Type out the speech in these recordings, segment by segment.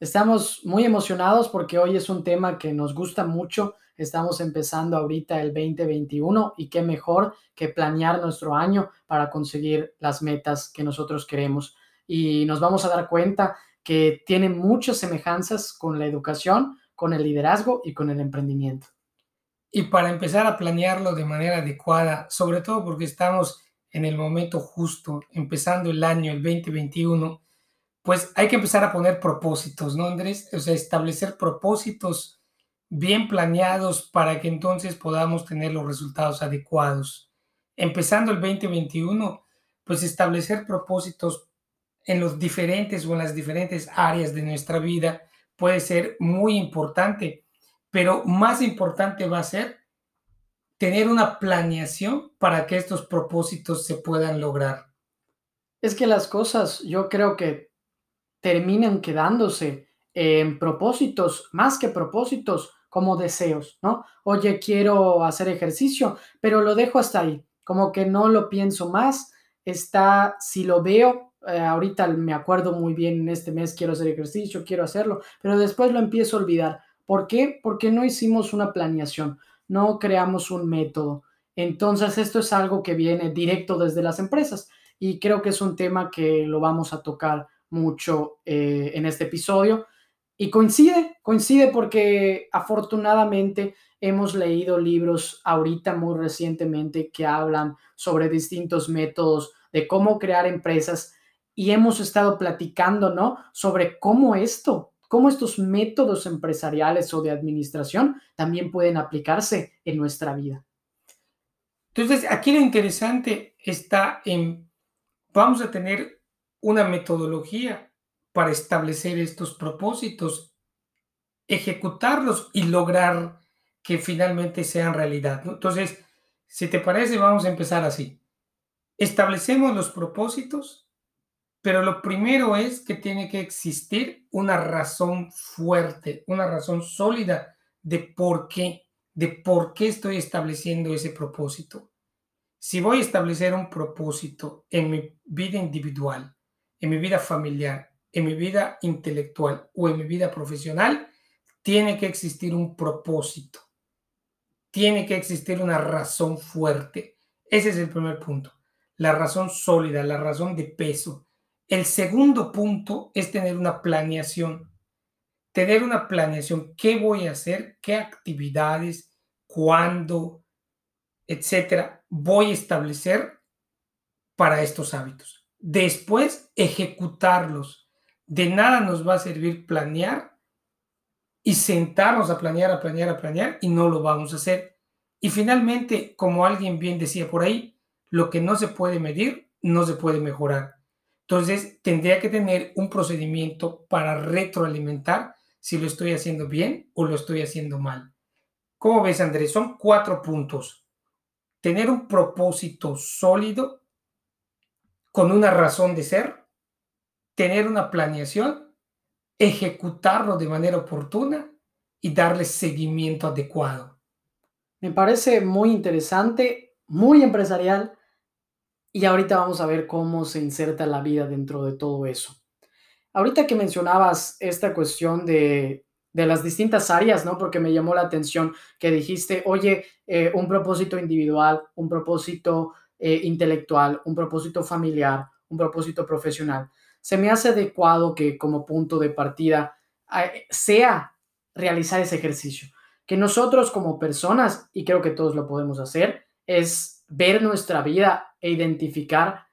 Estamos muy emocionados porque hoy es un tema que nos gusta mucho. Estamos empezando ahorita el 2021 y qué mejor que planear nuestro año para conseguir las metas que nosotros queremos. Y nos vamos a dar cuenta que tiene muchas semejanzas con la educación, con el liderazgo y con el emprendimiento. Y para empezar a planearlo de manera adecuada, sobre todo porque estamos en el momento justo, empezando el año, el 2021, pues hay que empezar a poner propósitos, ¿no, Andrés? O sea, establecer propósitos bien planeados para que entonces podamos tener los resultados adecuados. Empezando el 2021, pues establecer propósitos en los diferentes o en las diferentes áreas de nuestra vida puede ser muy importante, pero más importante va a ser tener una planeación para que estos propósitos se puedan lograr. Es que las cosas, yo creo que terminan quedándose en propósitos, más que propósitos, como deseos, ¿no? Oye, quiero hacer ejercicio, pero lo dejo hasta ahí, como que no lo pienso más, está, si lo veo, eh, ahorita me acuerdo muy bien, en este mes quiero hacer ejercicio, quiero hacerlo, pero después lo empiezo a olvidar. ¿Por qué? Porque no hicimos una planeación, no creamos un método. Entonces, esto es algo que viene directo desde las empresas y creo que es un tema que lo vamos a tocar mucho eh, en este episodio. Y coincide, coincide porque afortunadamente hemos leído libros ahorita muy recientemente que hablan sobre distintos métodos de cómo crear empresas y hemos estado platicando, ¿no? Sobre cómo esto, cómo estos métodos empresariales o de administración también pueden aplicarse en nuestra vida. Entonces, aquí lo interesante está en, vamos a tener una metodología para establecer estos propósitos, ejecutarlos y lograr que finalmente sean realidad. Entonces, si te parece, vamos a empezar así. Establecemos los propósitos, pero lo primero es que tiene que existir una razón fuerte, una razón sólida de por qué, de por qué estoy estableciendo ese propósito. Si voy a establecer un propósito en mi vida individual, en mi vida familiar, en mi vida intelectual o en mi vida profesional, tiene que existir un propósito. Tiene que existir una razón fuerte. Ese es el primer punto. La razón sólida, la razón de peso. El segundo punto es tener una planeación. Tener una planeación. ¿Qué voy a hacer? ¿Qué actividades? ¿Cuándo? Etcétera. Voy a establecer para estos hábitos después ejecutarlos. De nada nos va a servir planear y sentarnos a planear, a planear, a planear y no lo vamos a hacer. Y finalmente, como alguien bien decía por ahí, lo que no se puede medir no se puede mejorar. Entonces, tendría que tener un procedimiento para retroalimentar si lo estoy haciendo bien o lo estoy haciendo mal. ¿Cómo ves, Andrés? Son cuatro puntos. Tener un propósito sólido con una razón de ser, tener una planeación, ejecutarlo de manera oportuna y darle seguimiento adecuado. Me parece muy interesante, muy empresarial y ahorita vamos a ver cómo se inserta la vida dentro de todo eso. Ahorita que mencionabas esta cuestión de, las distintas áreas, ¿no? Porque me llamó la atención que dijiste, oye, eh, un propósito individual, un propósito eh, intelectual, un propósito familiar, un propósito profesional. Se me hace adecuado que como punto de partida eh, sea realizar ese ejercicio. Que nosotros como personas, y creo que todos lo podemos hacer, es ver nuestra vida e identificar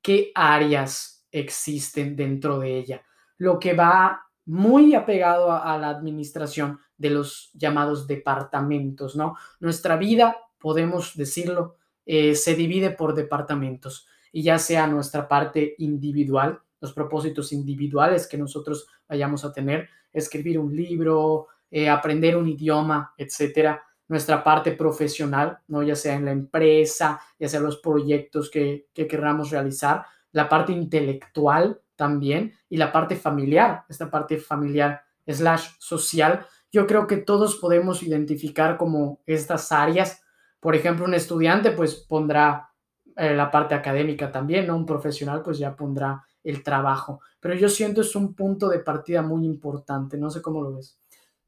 qué áreas existen dentro de ella. Lo que va muy apegado a, a la administración de los llamados departamentos, ¿no? Nuestra vida, podemos decirlo, eh, se divide por departamentos y ya sea nuestra parte individual, los propósitos individuales que nosotros vayamos a tener, escribir un libro, eh, aprender un idioma, etcétera. Nuestra parte profesional, ¿no? ya sea en la empresa, ya sea los proyectos que, que queramos realizar, la parte intelectual también y la parte familiar, esta parte familiar slash social. Yo creo que todos podemos identificar como estas áreas. Por ejemplo, un estudiante pues pondrá eh, la parte académica también, ¿no? Un profesional pues ya pondrá el trabajo. Pero yo siento es un punto de partida muy importante, no sé cómo lo ves.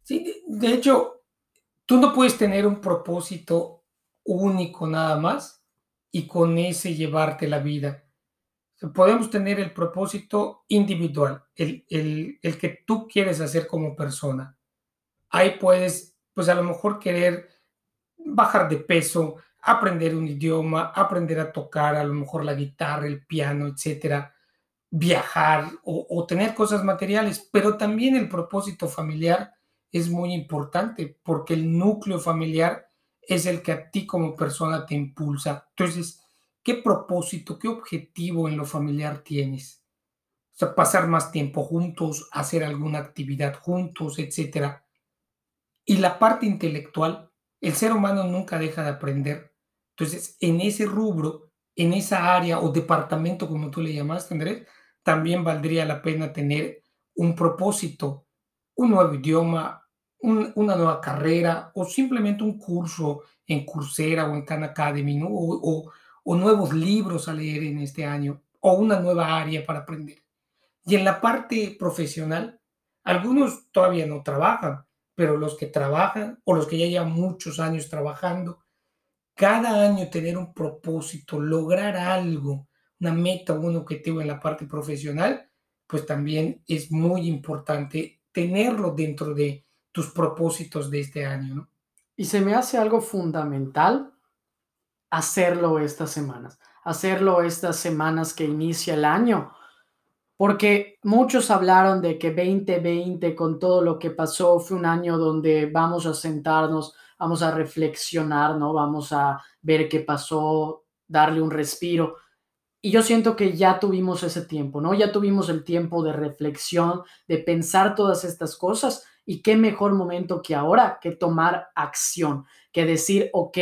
Sí, de hecho, tú no puedes tener un propósito único nada más y con ese llevarte la vida. Podemos tener el propósito individual, el, el, el que tú quieres hacer como persona. Ahí puedes, pues a lo mejor querer bajar de peso, aprender un idioma, aprender a tocar a lo mejor la guitarra, el piano, etcétera, viajar o, tener cosas materiales, pero también el propósito familiar es muy importante porque el núcleo familiar es el que a ti como persona te impulsa. Entonces, ¿qué propósito, qué objetivo en lo familiar tienes? O sea, pasar más tiempo juntos, hacer alguna actividad juntos, etcétera. Y la parte intelectual, el ser humano nunca deja de aprender entonces, en ese rubro, en esa área o departamento, como tú le llamaste, Andrés, también valdría la pena tener un propósito, un nuevo idioma, una nueva carrera o simplemente un curso en Coursera o en Khan Academy, o, o nuevos libros a leer en este año o una nueva área para aprender. Y en la parte profesional, algunos todavía no trabajan, pero los que trabajan o los que ya llevan muchos años trabajando, cada año tener un propósito, lograr algo, una meta o un objetivo en la parte profesional, pues también es muy importante tenerlo dentro de tus propósitos de este año. Y se me hace algo fundamental hacerlo estas semanas, hacerlo estas semanas que inicia el año, porque muchos hablaron de que 2020 con todo lo que pasó fue un año donde vamos a sentarnos vamos a reflexionar, ¿no? Vamos a ver qué pasó, darle un respiro. Y yo siento que ya tuvimos ese tiempo, ¿no? Ya tuvimos el tiempo de reflexión, de pensar todas estas cosas. Y qué mejor momento que ahora que tomar acción, que decir, ok,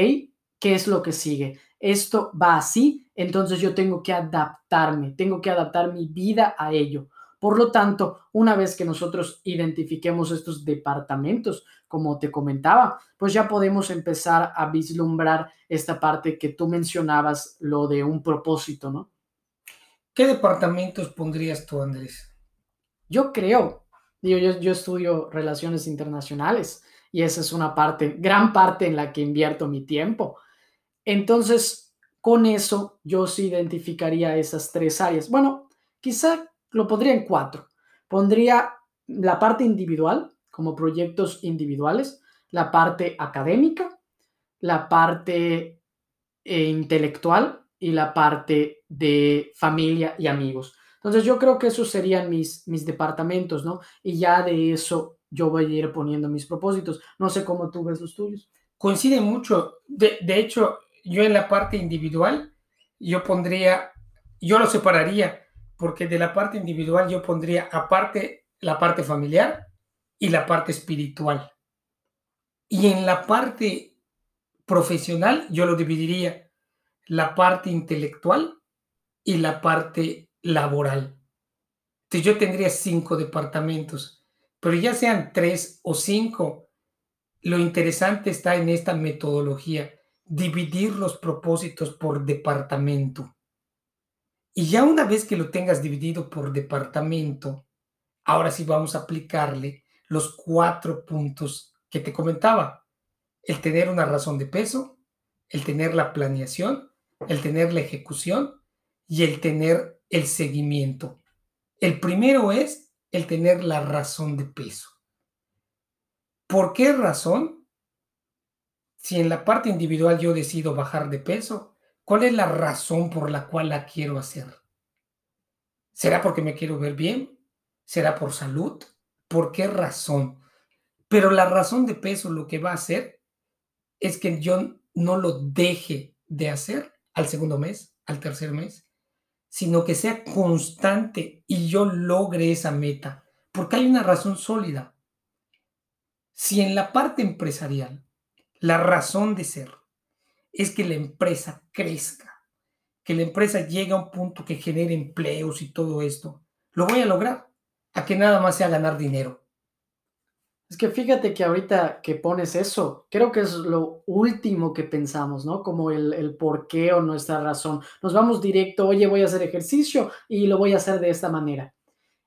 ¿qué es lo que sigue? Esto va así, entonces yo tengo que adaptarme, tengo que adaptar mi vida a ello. Por lo tanto, una vez que nosotros identifiquemos estos departamentos, como te comentaba, pues ya podemos empezar a vislumbrar esta parte que tú mencionabas, lo de un propósito, ¿no? ¿Qué departamentos pondrías tú, Andrés? Yo creo, digo, yo, yo estudio relaciones internacionales y esa es una parte, gran parte en la que invierto mi tiempo. Entonces, con eso yo sí identificaría esas tres áreas. Bueno, quizá lo pondría en cuatro. Pondría la parte individual, como proyectos individuales, la parte académica, la parte eh, intelectual y la parte de familia y amigos. Entonces yo creo que esos serían mis, mis departamentos, ¿no? Y ya de eso yo voy a ir poniendo mis propósitos. No sé cómo tú ves los tuyos. Coincide mucho. De, de hecho, yo en la parte individual, yo pondría, yo lo separaría porque de la parte individual yo pondría aparte la parte familiar y la parte espiritual. Y en la parte profesional yo lo dividiría la parte intelectual y la parte laboral. Entonces yo tendría cinco departamentos, pero ya sean tres o cinco, lo interesante está en esta metodología, dividir los propósitos por departamento. Y ya una vez que lo tengas dividido por departamento, ahora sí vamos a aplicarle los cuatro puntos que te comentaba. El tener una razón de peso, el tener la planeación, el tener la ejecución y el tener el seguimiento. El primero es el tener la razón de peso. ¿Por qué razón? Si en la parte individual yo decido bajar de peso, ¿Cuál es la razón por la cual la quiero hacer? ¿Será porque me quiero ver bien? ¿Será por salud? ¿Por qué razón? Pero la razón de peso lo que va a hacer es que yo no lo deje de hacer al segundo mes, al tercer mes, sino que sea constante y yo logre esa meta, porque hay una razón sólida. Si en la parte empresarial la razón de ser es que la empresa crezca, que la empresa llegue a un punto que genere empleos y todo esto, lo voy a lograr, a que nada más sea ganar dinero. Es que fíjate que ahorita que pones eso, creo que es lo último que pensamos, ¿no? Como el, el por qué o nuestra razón. Nos vamos directo, oye, voy a hacer ejercicio y lo voy a hacer de esta manera.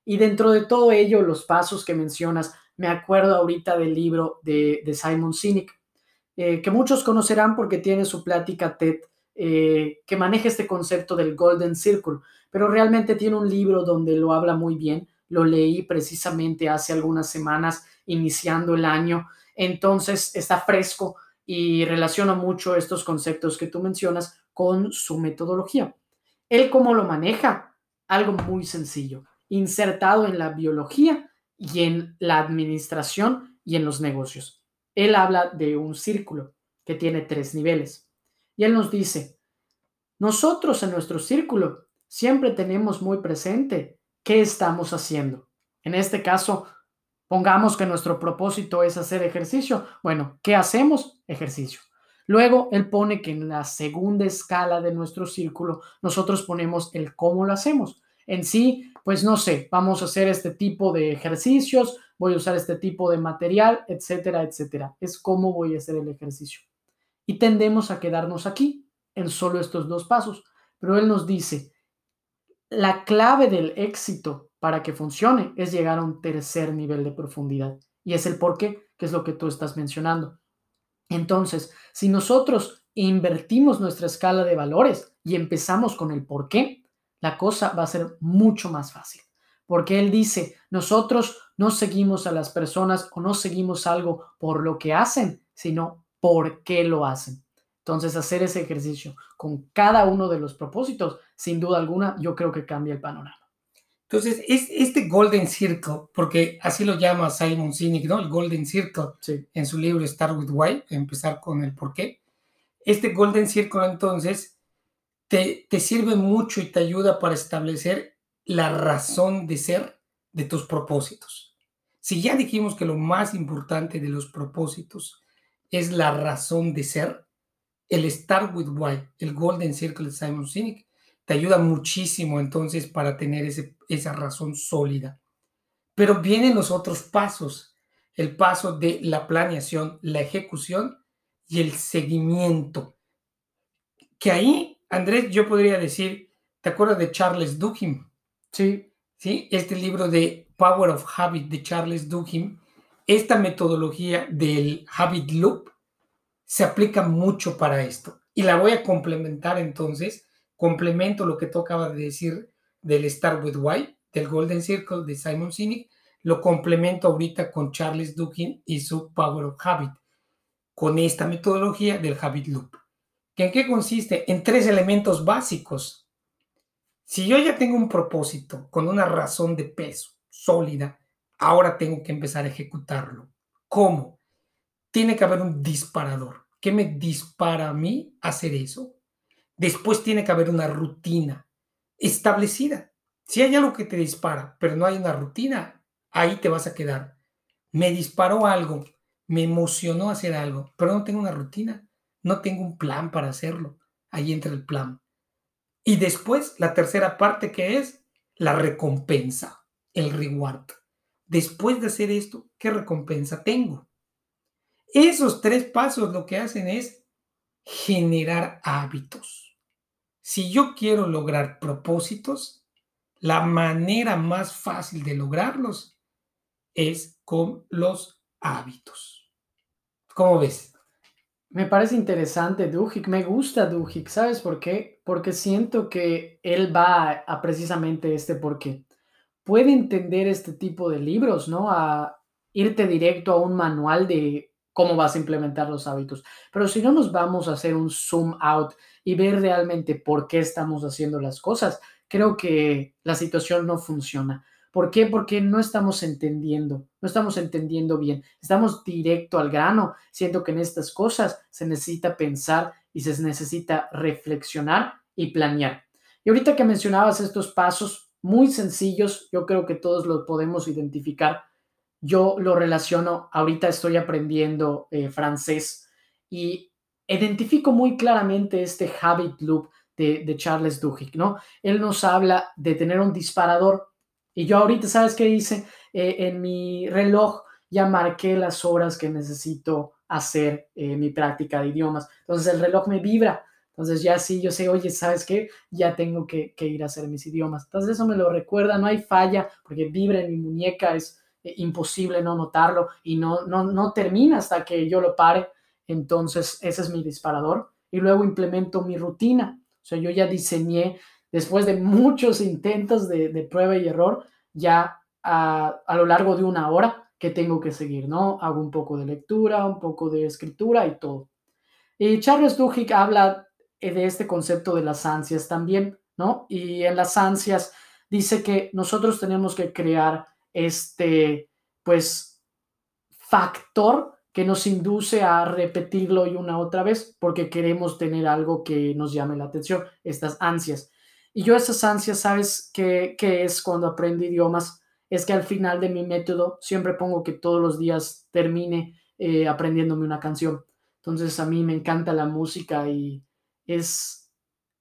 Y dentro de todo ello, los pasos que mencionas, me acuerdo ahorita del libro de, de Simon Sinek, eh, que muchos conocerán porque tiene su plática TED eh, que maneja este concepto del Golden Circle, pero realmente tiene un libro donde lo habla muy bien. Lo leí precisamente hace algunas semanas, iniciando el año, entonces está fresco y relaciona mucho estos conceptos que tú mencionas con su metodología. Él cómo lo maneja, algo muy sencillo, insertado en la biología y en la administración y en los negocios. Él habla de un círculo que tiene tres niveles. Y él nos dice, nosotros en nuestro círculo siempre tenemos muy presente qué estamos haciendo. En este caso, pongamos que nuestro propósito es hacer ejercicio. Bueno, ¿qué hacemos? Ejercicio. Luego, él pone que en la segunda escala de nuestro círculo, nosotros ponemos el cómo lo hacemos. En sí, pues no sé, vamos a hacer este tipo de ejercicios, voy a usar este tipo de material, etcétera, etcétera. Es cómo voy a hacer el ejercicio. Y tendemos a quedarnos aquí en solo estos dos pasos. Pero él nos dice, la clave del éxito para que funcione es llegar a un tercer nivel de profundidad. Y es el por qué, que es lo que tú estás mencionando. Entonces, si nosotros invertimos nuestra escala de valores y empezamos con el por qué, la cosa va a ser mucho más fácil. Porque él dice, nosotros no seguimos a las personas o no seguimos algo por lo que hacen, sino por qué lo hacen. Entonces, hacer ese ejercicio con cada uno de los propósitos, sin duda alguna, yo creo que cambia el panorama. Entonces, es este Golden Circle, porque así lo llama Simon Sinek, ¿no? El Golden Circle, en su libro Start with Why, empezar con el por qué. Este Golden Circle, entonces, te, te sirve mucho y te ayuda para establecer la razón de ser de tus propósitos. Si ya dijimos que lo más importante de los propósitos es la razón de ser, el Start with Why, el Golden Circle de Simon Sinek, te ayuda muchísimo entonces para tener ese, esa razón sólida. Pero vienen los otros pasos, el paso de la planeación, la ejecución y el seguimiento. Que ahí, Andrés, yo podría decir, ¿te acuerdas de Charles Duhigg? Sí. Sí, este libro de Power of Habit de Charles Duhigg, esta metodología del Habit Loop se aplica mucho para esto. Y la voy a complementar entonces complemento lo que tú acabas de decir del Start with Why, del Golden Circle de Simon Sinek, lo complemento ahorita con Charles Dukin y su Power of Habit, con esta metodología del Habit Loop. ¿En qué consiste? En tres elementos básicos. Si yo ya tengo un propósito con una razón de peso sólida, ahora tengo que empezar a ejecutarlo. ¿Cómo? Tiene que haber un disparador. ¿Qué me dispara a mí hacer eso? Después tiene que haber una rutina establecida. Si hay algo que te dispara, pero no hay una rutina, ahí te vas a quedar. Me disparó algo, me emocionó hacer algo, pero no tengo una rutina, no tengo un plan para hacerlo. Ahí entra el plan. Y después, la tercera parte que es la recompensa, el reward. Después de hacer esto, ¿qué recompensa tengo? Esos tres pasos lo que hacen es generar hábitos. Si yo quiero lograr propósitos, la manera más fácil de lograrlos es con los hábitos. ¿Cómo ves? Me parece interesante Duhigg, me gusta Duhigg, ¿sabes por qué? Porque siento que él va a, precisamente este porqué. Puede entender este tipo de libros, ¿no? A irte directo a un manual de cómo vas a implementar los hábitos. Pero si no nos vamos a hacer un zoom out y ver realmente por qué estamos haciendo las cosas, creo que la situación no funciona. ¿Por qué? Porque no estamos entendiendo, no estamos entendiendo bien, estamos directo al grano, siento que en estas cosas se necesita pensar y se necesita reflexionar y planear. Y ahorita que mencionabas estos pasos muy sencillos, yo creo que todos los podemos identificar yo lo relaciono, ahorita estoy aprendiendo eh, francés y identifico muy claramente este habit loop de, Charles Duhigg, ¿no? Él nos habla de tener un disparador y yo ahorita, ¿sabes qué hice? Eh, en mi reloj ya marqué las horas que necesito hacer eh, mi práctica de idiomas. Entonces el reloj me vibra. Entonces ya sí, yo sé, oye, ¿sabes qué? Ya tengo que, ir a hacer mis idiomas. Entonces eso me lo recuerda, no hay falla, porque vibra en mi muñeca, es eh, imposible no notarlo y no, no, no termina hasta que yo lo pare. Entonces ese es mi disparador. Y luego implemento mi rutina. O sea, yo ya diseñé, después de muchos intentos de, prueba y error, ya a, a lo largo de una hora, que tengo que seguir, ¿no? Hago un poco de lectura, un poco de escritura y todo. Y Charles Duhigg habla eh, de este concepto de las ansias también, ¿no? Y en las ansias dice que nosotros tenemos que crear este, pues, factor que nos induce a repetirlo y una otra vez porque queremos tener algo que nos llame la atención, estas ansias. Y yo esas ansias, ¿sabes qué, qué es cuando aprendo idiomas? es que al final de mi método siempre pongo que todos los días termine eh, aprendiéndome una canción. Entonces a mí me encanta la música y es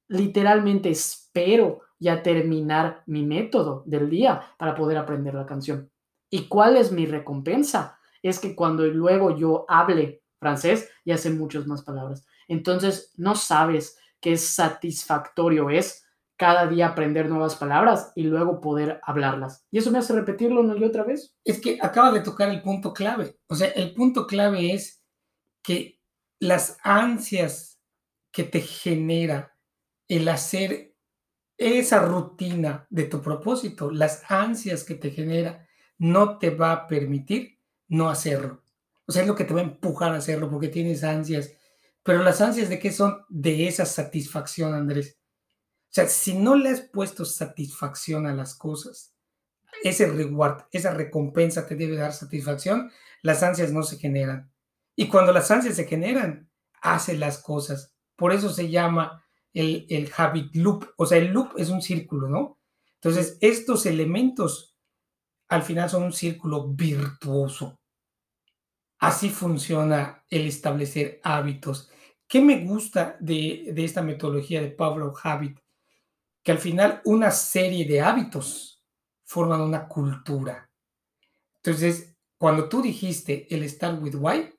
literalmente espero ya terminar mi método del día para poder aprender la canción. ¿Y cuál es mi recompensa? Es que cuando luego yo hable francés, ya sé muchas más palabras. Entonces, no sabes qué satisfactorio es cada día aprender nuevas palabras y luego poder hablarlas. Y eso me hace repetirlo una y otra vez. Es que acaba de tocar el punto clave. O sea, el punto clave es que las ansias que te genera el hacer esa rutina de tu propósito, las ansias que te genera, no te va a permitir no hacerlo. O sea, es lo que te va a empujar a hacerlo porque tienes ansias. Pero las ansias de qué son? De esa satisfacción, Andrés sea, si no le has puesto satisfacción a las cosas, ese reward, esa recompensa te debe dar satisfacción, las ansias no se generan. Y cuando las ansias se generan, hace las cosas. Por eso se llama el, el habit loop. O sea, el loop es un círculo, ¿no? Entonces, estos elementos al final son un círculo virtuoso. Así funciona el establecer hábitos. ¿Qué me gusta de, de esta metodología de Pablo Habit? Que al final una serie de hábitos forman una cultura. Entonces, cuando tú dijiste el start with why,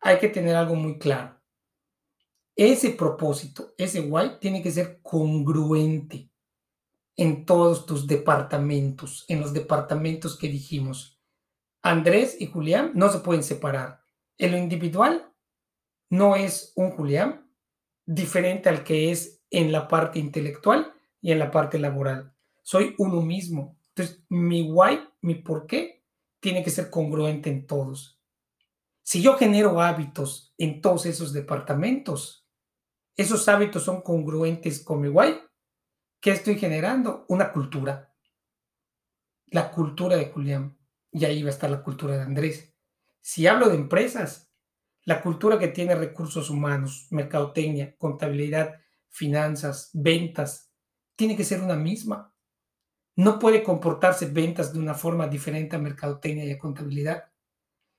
hay que tener algo muy claro. Ese propósito, ese why, tiene que ser congruente en todos tus departamentos, en los departamentos que dijimos. Andrés y Julián no se pueden separar. En lo individual no es un Julián diferente al que es en la parte intelectual y en la parte laboral. Soy uno mismo. Entonces, mi why, mi por qué, tiene que ser congruente en todos. Si yo genero hábitos en todos esos departamentos, esos hábitos son congruentes con mi why, ¿qué estoy generando? Una cultura. La cultura de Julián. Y ahí va a estar la cultura de Andrés. Si hablo de empresas, la cultura que tiene recursos humanos, mercadotecnia, contabilidad, finanzas, ventas, tiene que ser una misma. No puede comportarse ventas de una forma diferente a mercadotecnia y a contabilidad.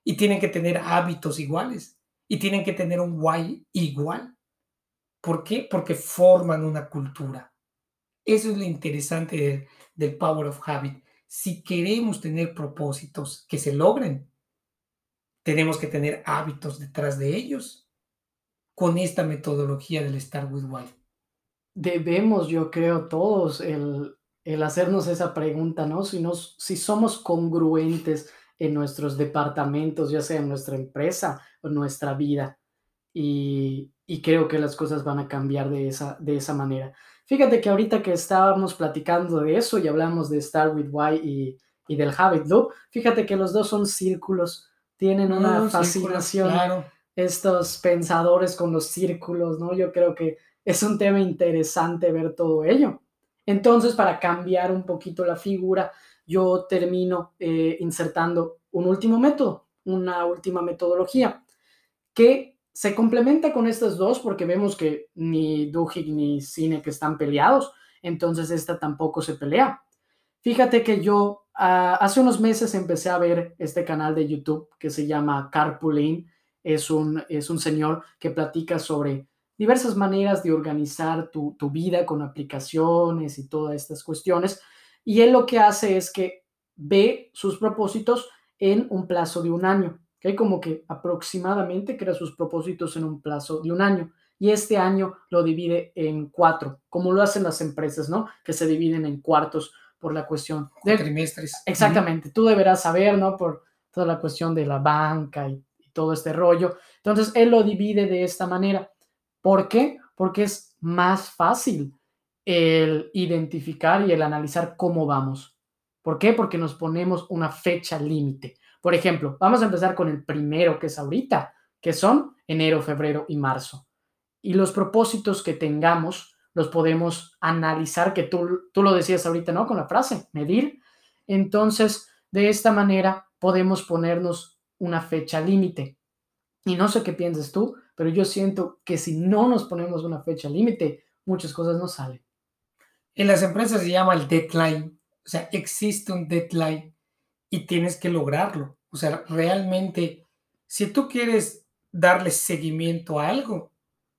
Y tienen que tener hábitos iguales. Y tienen que tener un why igual. ¿Por qué? Porque forman una cultura. Eso es lo interesante del, del Power of Habit. Si queremos tener propósitos que se logren, tenemos que tener hábitos detrás de ellos con esta metodología del Start with Why debemos, yo creo, todos el, hacernos esa pregunta, ¿no? Si, nos, si somos congruentes en nuestros departamentos, ya sea en nuestra empresa o nuestra vida. Y, creo que las cosas van a cambiar de esa, de esa manera. Fíjate que ahorita que estábamos platicando de eso y hablamos de Start with Why y, y del Habit Loop, fíjate que los dos son círculos, tienen una fascinación. Estos pensadores con los círculos, ¿no? Yo creo que es un tema interesante ver todo ello. Entonces, para cambiar un poquito la figura, yo termino eh, insertando un último método, una última metodología, que se complementa con estas dos porque vemos que ni Duhigg ni Cine que están peleados, entonces esta tampoco se pelea. Fíjate que yo hace unos meses empecé a ver este canal de YouTube que se llama Carpooling. Es un, es un señor que platica sobre diversas maneras de organizar tu, tu vida con aplicaciones y todas estas cuestiones. Y él lo que hace es que ve sus propósitos en un plazo de un año, que como que aproximadamente crea sus propósitos en un plazo de un año y este año lo divide en cuatro, como lo hacen las empresas, ¿no? Que se dividen en cuartos por la cuestión de trimestres. Exactamente, tú deberás saber, ¿no? Por toda la cuestión de la banca y, y todo este rollo. Entonces, él lo divide de esta manera. ¿Por qué? Porque es más fácil el identificar y el analizar cómo vamos. ¿Por qué? Porque nos ponemos una fecha límite. Por ejemplo, vamos a empezar con el primero que es ahorita, que son enero, febrero y marzo. Y los propósitos que tengamos los podemos analizar, que tú, tú lo decías ahorita, ¿no? Con la frase, medir. Entonces, de esta manera podemos ponernos una fecha límite. Y no sé qué piensas tú, pero yo siento que si no nos ponemos una fecha límite, muchas cosas no salen. En las empresas se llama el deadline o sea, existe un deadline y tienes que lograrlo. O sea, realmente, si tú quieres darle seguimiento a algo,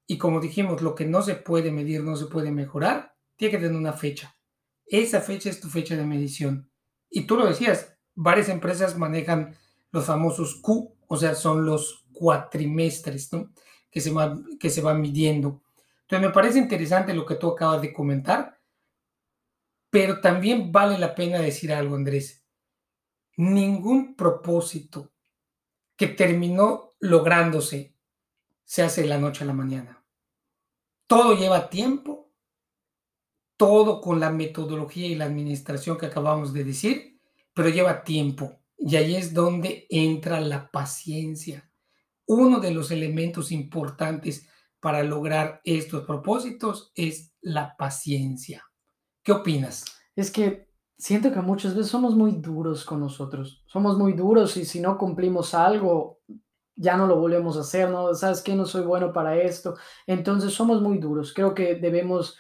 y como dijimos, lo que no se puede medir no se puede mejorar, tiene que tener una fecha. Esa fecha es tu fecha de medición. Y tú lo decías, varias empresas manejan los famosos Q, o sea, son los cuatrimestres que, se que se van midiendo. Entonces, me parece interesante lo que tú acabas de comentar pero también vale la pena decir algo, Andrés. Ningún propósito que terminó lográndose se hace de la noche a la mañana. Todo lleva tiempo, todo con la metodología y la administración que acabamos de decir, pero lleva tiempo. Y ahí es donde entra la paciencia. Uno de los elementos importantes para lograr estos propósitos es la paciencia. ¿Qué opinas? Es que siento que muchas veces somos muy duros con nosotros. Somos muy duros y si no cumplimos algo, ya no lo volvemos a hacer, ¿no? ¿Sabes qué? No soy bueno para esto. Entonces somos muy duros. Creo que debemos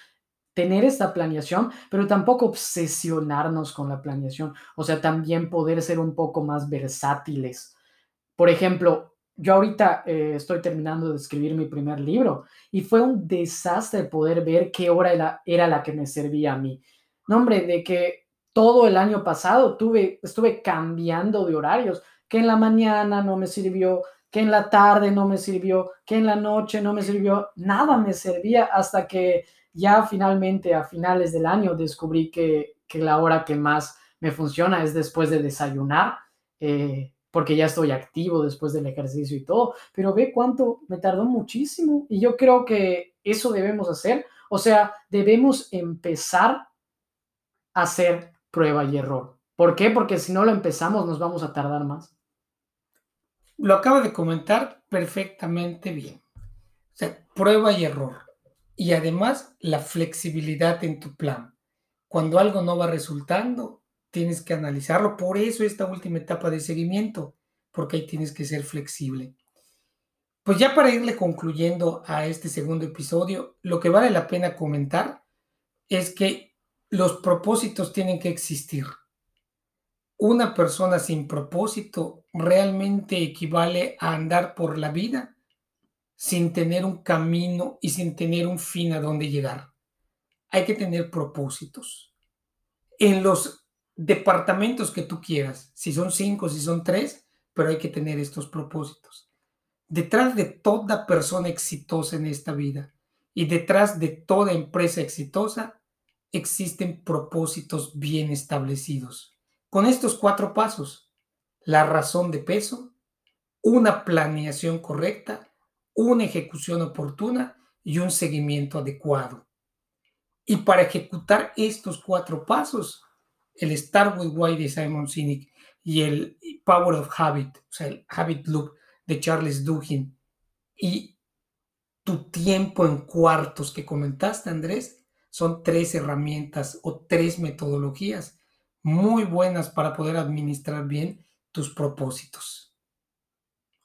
tener esta planeación, pero tampoco obsesionarnos con la planeación. O sea, también poder ser un poco más versátiles. Por ejemplo, yo ahorita eh, estoy terminando de escribir mi primer libro y fue un desastre poder ver qué hora era, la que me servía a mí. No, hombre, de que todo el año pasado tuve, estuve cambiando de horarios, que en la mañana no me sirvió, que en la tarde no me sirvió, que en la noche no me sirvió, nada me servía hasta que ya finalmente a finales del año descubrí que, que la hora que más me funciona es después de desayunar. Eh, porque ya estoy activo después del ejercicio y todo, pero ve cuánto me tardó muchísimo y yo creo que eso debemos hacer, o sea, debemos empezar a hacer prueba y error. ¿Por qué? Porque si no lo empezamos nos vamos a tardar más. Lo acaba de comentar perfectamente bien. O sea, prueba y error. Y además la flexibilidad en tu plan. Cuando algo no va resultando, tienes que analizarlo. Por eso esta última etapa de seguimiento, porque ahí tienes que ser flexible. Pues ya para irle concluyendo a este segundo episodio, lo que vale la pena comentar es que los propósitos tienen que existir. Una persona sin propósito realmente equivale a andar por la vida sin tener un camino y sin tener un fin a dónde llegar. Hay que tener propósitos. En los departamentos que tú quieras, si son cinco, si son tres, pero hay que tener estos propósitos. Detrás de toda persona exitosa en esta vida y detrás de toda empresa exitosa existen propósitos bien establecidos. Con estos cuatro pasos, la razón de peso, una planeación correcta, una ejecución oportuna y un seguimiento adecuado. Y para ejecutar estos cuatro pasos, el Start with Why de Simon Sinek y el Power of Habit, o sea, el Habit Loop de Charles Duhigg y tu tiempo en cuartos que comentaste, Andrés, son tres herramientas o tres metodologías muy buenas para poder administrar bien tus propósitos.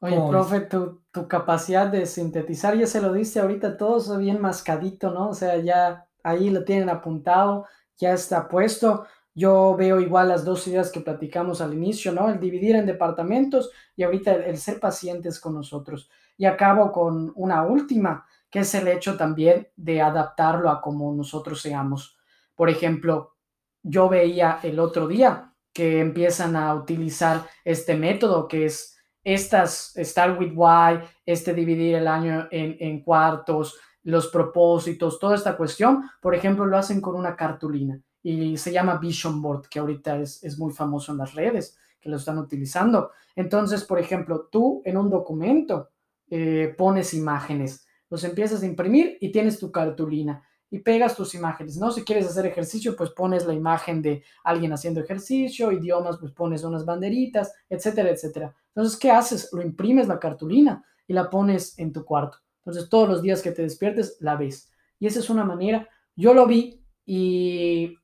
Oye, profe, tu, tu, capacidad de sintetizar, ya se lo diste ahorita, todo bien mascadito, ¿no? O sea, ya ahí lo tienen apuntado, ya está puesto Yo veo igual las dos ideas que platicamos al inicio, ¿no? El dividir en departamentos y ahorita el, ser pacientes con nosotros. Y acabo con una última, que es el hecho también de adaptarlo a como nosotros seamos. Por ejemplo, yo veía el otro día que empiezan a utilizar este método que es estas Start with Why, este dividir el año en, en cuartos, los propósitos, toda esta cuestión, por ejemplo, lo hacen con una cartulina y se llama Vision Board, que ahorita es, es, muy famoso en las redes, que lo están utilizando. Entonces, por ejemplo, tú en un documento eh, pones imágenes, los empiezas a imprimir y tienes tu cartulina y pegas tus imágenes, ¿no? Si quieres hacer ejercicio, pues pones la imagen de alguien haciendo ejercicio, idiomas, pues pones unas banderitas, etcétera, etcétera. Entonces, ¿qué haces? Lo imprimes la cartulina y la pones en tu cuarto. Entonces, todos los días que te despiertes, la ves. Y esa es una manera, yo lo vi y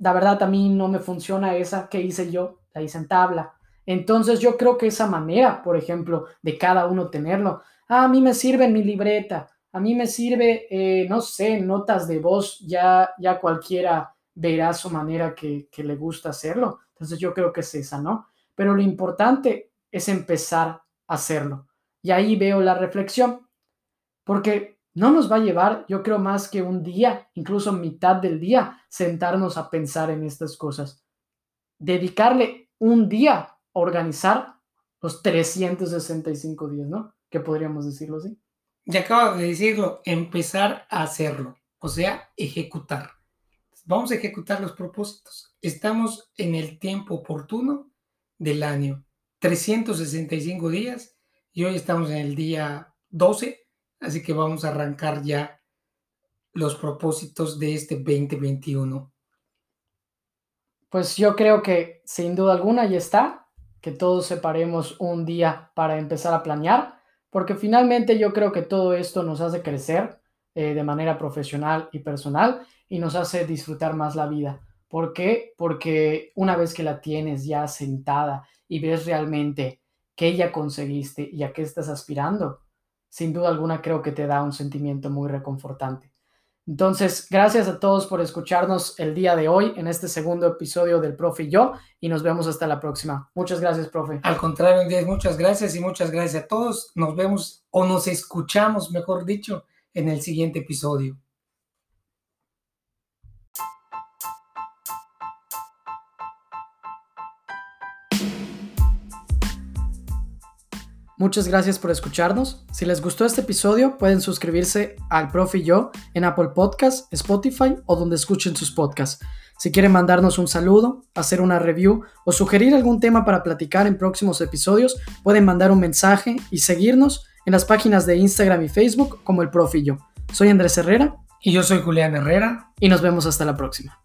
la verdad a mí no me funciona esa que hice yo, la hice en tabla. Entonces, yo creo que esa manera, por ejemplo, de cada uno tenerlo, ah, a mí me sirve en mi libreta, a mí me sirve, eh, no sé, notas de voz, ya, ya cualquiera verá su manera que, que le gusta hacerlo. Entonces, yo creo que es esa, ¿no? Pero lo importante es empezar a hacerlo. Y ahí veo la reflexión porque no nos va a llevar, yo creo, más que un día, incluso mitad del día, sentarnos a pensar en estas cosas. Dedicarle un día a organizar los 365 días, ¿no? Que podríamos decirlo así. Ya acabo de decirlo, empezar a hacerlo, o sea, ejecutar. Vamos a ejecutar los propósitos. Estamos en el tiempo oportuno del año, 365 días, y hoy estamos en el día 12 Así que vamos a arrancar ya los propósitos de este 2021. Pues yo creo que sin duda alguna ya está, que todos separemos un día para empezar a planear, porque finalmente yo creo que todo esto nos hace crecer eh, de manera profesional y personal y nos hace disfrutar más la vida. ¿Por qué? Porque una vez que la tienes ya sentada y ves realmente qué ya conseguiste y a qué estás aspirando, sin duda alguna creo que te da un sentimiento muy reconfortante. Entonces, gracias a todos por escucharnos el día de hoy en este segundo episodio del Profe y yo y nos vemos hasta la próxima. Muchas gracias, profe. Al contrario, Díaz, muchas gracias y muchas gracias a todos. Nos vemos o nos escuchamos, mejor dicho, en el siguiente episodio. Muchas gracias por escucharnos. Si les gustó este episodio, pueden suscribirse al Profe y yo en Apple Podcasts, Spotify o donde escuchen sus podcasts. Si quieren mandarnos un saludo, hacer una review o sugerir algún tema para platicar en próximos episodios, pueden mandar un mensaje y seguirnos en las páginas de Instagram y Facebook como el Profe y yo. Soy Andrés Herrera. Y yo soy Julián Herrera. Y nos vemos hasta la próxima.